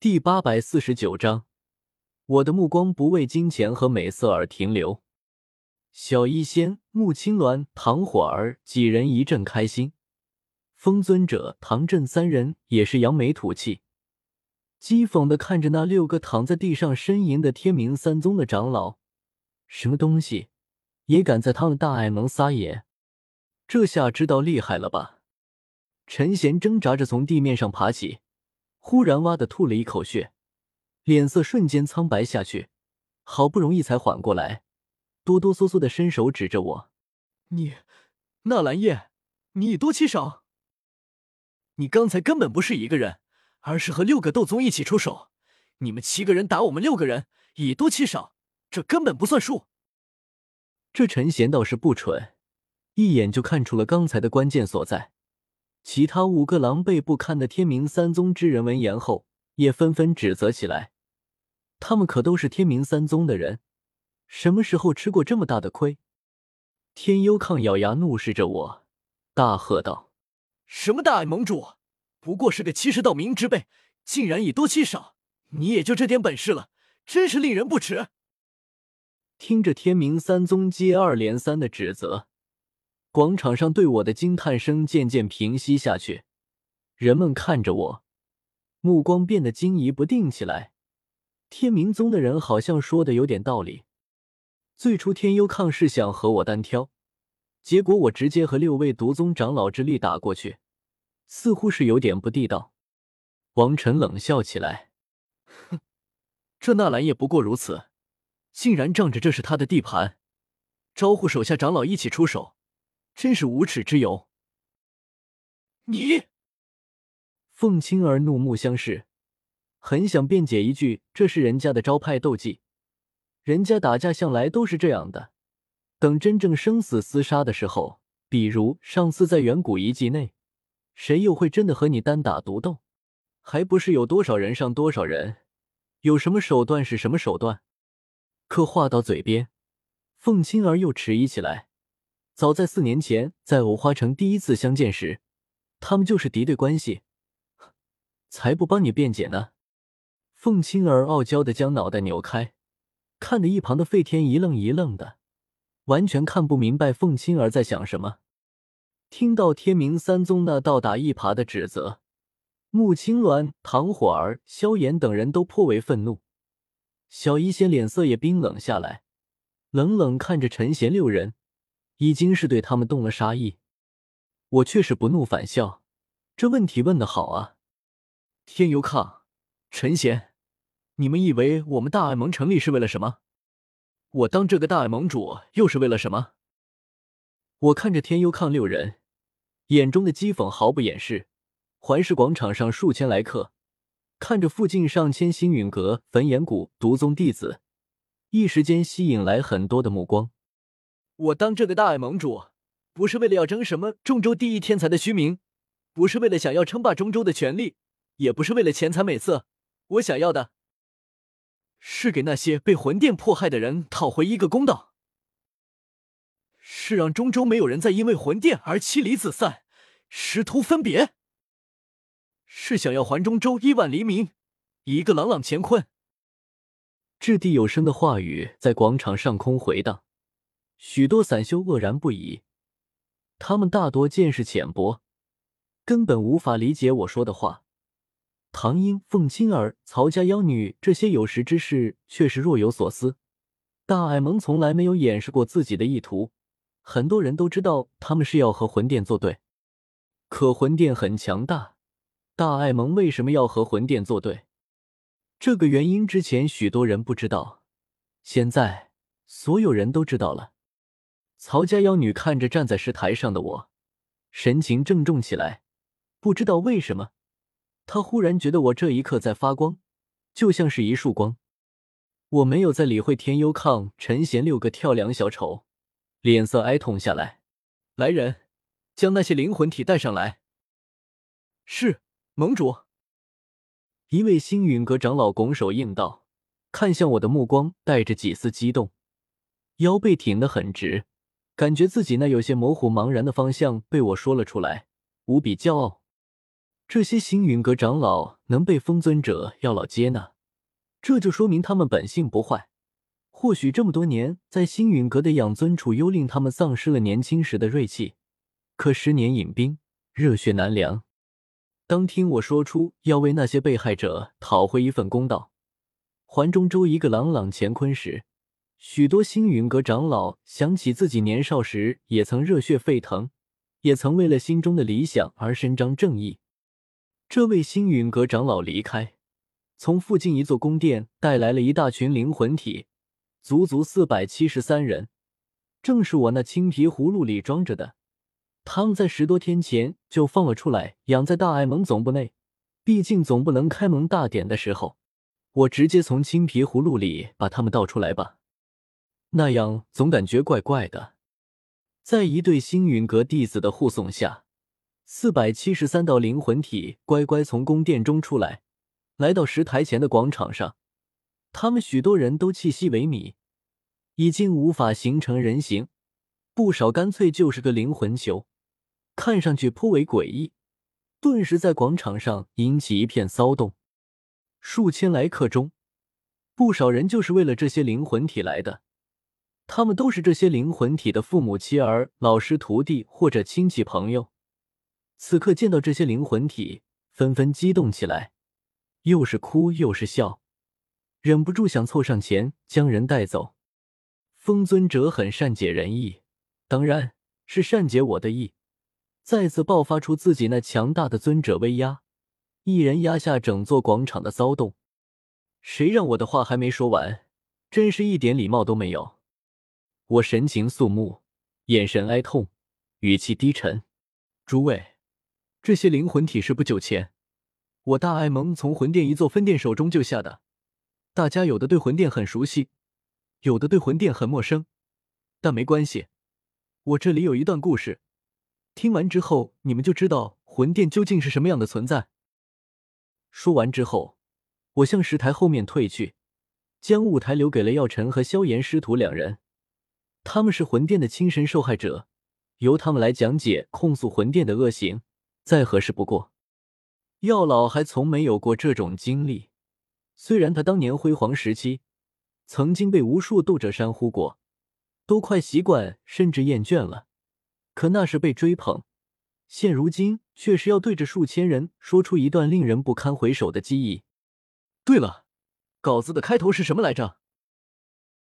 第八百四十九章，我的目光不为金钱和美色而停留。小医仙、穆青鸾、唐火儿几人一阵开心，风尊者、唐震三人也是扬眉吐气，讥讽的看着那六个躺在地上呻吟的天明三宗的长老，什么东西也敢在他们大爱盟撒野？这下知道厉害了吧？陈贤挣扎着从地面上爬起。忽然，哇的吐了一口血，脸色瞬间苍白下去，好不容易才缓过来，哆哆嗦嗦的伸手指着我：“你，纳兰叶，你以多欺少？你刚才根本不是一个人，而是和六个斗宗一起出手，你们七个人打我们六个人，以多欺少，这根本不算数。”这陈贤倒是不蠢，一眼就看出了刚才的关键所在。其他五个狼狈不堪的天明三宗之人闻言后，也纷纷指责起来。他们可都是天明三宗的人，什么时候吃过这么大的亏？天幽抗咬牙怒视着我，大喝道：“什么大爱盟主，不过是个七十道明之辈，竟然以多欺少！你也就这点本事了，真是令人不齿！”听着天明三宗接二连三的指责。广场上对我的惊叹声渐渐平息下去，人们看着我，目光变得惊疑不定起来。天明宗的人好像说的有点道理。最初天幽抗是想和我单挑，结果我直接和六位毒宗长老之力打过去，似乎是有点不地道。王晨冷笑起来：“哼，这纳兰也不过如此，竟然仗着这是他的地盘，招呼手下长老一起出手。”真是无耻之尤！你，凤青儿怒目相视，很想辩解一句：“这是人家的招牌斗技，人家打架向来都是这样的。等真正生死厮杀的时候，比如上次在远古遗迹内，谁又会真的和你单打独斗？还不是有多少人上多少人，有什么手段是什么手段。”可话到嘴边，凤青儿又迟疑起来。早在四年前，在五花城第一次相见时，他们就是敌对关系。才不帮你辩解呢！凤青儿傲娇的将脑袋扭开，看得一旁的费天一愣一愣的，完全看不明白凤青儿在想什么。听到天明三宗那倒打一耙的指责，穆青鸾、唐火儿、萧炎等人都颇为愤怒。小医仙脸色也冰冷下来，冷冷看着陈贤六人。已经是对他们动了杀意，我却是不怒反笑。这问题问的好啊！天游抗、陈贤，你们以为我们大爱盟成立是为了什么？我当这个大爱盟主又是为了什么？我看着天幽抗六人，眼中的讥讽毫不掩饰。环视广场上数千来客，看着附近上千星陨阁、焚炎谷毒宗弟子，一时间吸引来很多的目光。我当这个大爱盟主，不是为了要争什么中州第一天才的虚名，不是为了想要称霸中州的权利，也不是为了钱财美色。我想要的，是给那些被魂殿迫害的人讨回一个公道，是让中州没有人再因为魂殿而妻离子散、师徒分别，是想要还中州亿万黎民一个朗朗乾坤。掷地有声的话语在广场上空回荡。许多散修愕然不已，他们大多见识浅薄，根本无法理解我说的话。唐英、凤青儿、曹家妖女这些有识之士却是若有所思。大爱盟从来没有掩饰过自己的意图，很多人都知道他们是要和魂殿作对。可魂殿很强大，大爱盟为什么要和魂殿作对？这个原因之前许多人不知道，现在所有人都知道了。曹家妖女看着站在石台上的我，神情郑重起来。不知道为什么，她忽然觉得我这一刻在发光，就像是一束光。我没有再理会天幽抗、陈贤六个跳梁小丑，脸色哀痛下来。来人，将那些灵魂体带上来。是盟主。一位星陨阁长老拱手应道，看向我的目光带着几丝激动，腰背挺得很直。感觉自己那有些模糊、茫然的方向被我说了出来，无比骄傲。这些星陨阁长老能被风尊者药老接纳，这就说明他们本性不坏。或许这么多年在星陨阁的养尊处优，令他们丧失了年轻时的锐气。可十年饮冰，热血难凉。当听我说出要为那些被害者讨回一份公道，环中州一个朗朗乾坤时，许多星陨阁长老想起自己年少时也曾热血沸腾，也曾为了心中的理想而伸张正义。这位星陨阁长老离开，从附近一座宫殿带来了一大群灵魂体，足足四百七十三人，正是我那青皮葫芦里装着的。他们在十多天前就放了出来，养在大爱盟总部内。毕竟总不能开盟大典的时候，我直接从青皮葫芦里把他们倒出来吧，那样总感觉怪怪的。在一对星陨阁弟子的护送下。四百七十三道灵魂体乖乖从宫殿中出来，来到石台前的广场上。他们许多人都气息萎靡，已经无法形成人形，不少干脆就是个灵魂球，看上去颇为诡异。顿时在广场上引起一片骚动。数千来客中，不少人就是为了这些灵魂体来的。他们都是这些灵魂体的父母、妻儿、老师、徒弟或者亲戚朋友。此刻见到这些灵魂体，纷纷激动起来，又是哭又是笑，忍不住想凑上前将人带走。风尊者很善解人意，当然是善解我的意，再次爆发出自己那强大的尊者威压，一人压下整座广场的骚动。谁让我的话还没说完，真是一点礼貌都没有。我神情肃穆，眼神哀痛，语气低沉，诸位。这些灵魂体是不久前我大爱盟从魂殿一座分店手中救下的。大家有的对魂殿很熟悉，有的对魂殿很陌生，但没关系。我这里有一段故事，听完之后你们就知道魂殿究竟是什么样的存在。说完之后，我向石台后面退去，将舞台留给了药尘和萧炎师徒两人。他们是魂殿的亲神受害者，由他们来讲解控诉魂殿的恶行。再合适不过，药老还从没有过这种经历。虽然他当年辉煌时期曾经被无数斗者山呼过，都快习惯甚至厌倦了，可那是被追捧，现如今却是要对着数千人说出一段令人不堪回首的记忆。对了，稿子的开头是什么来着？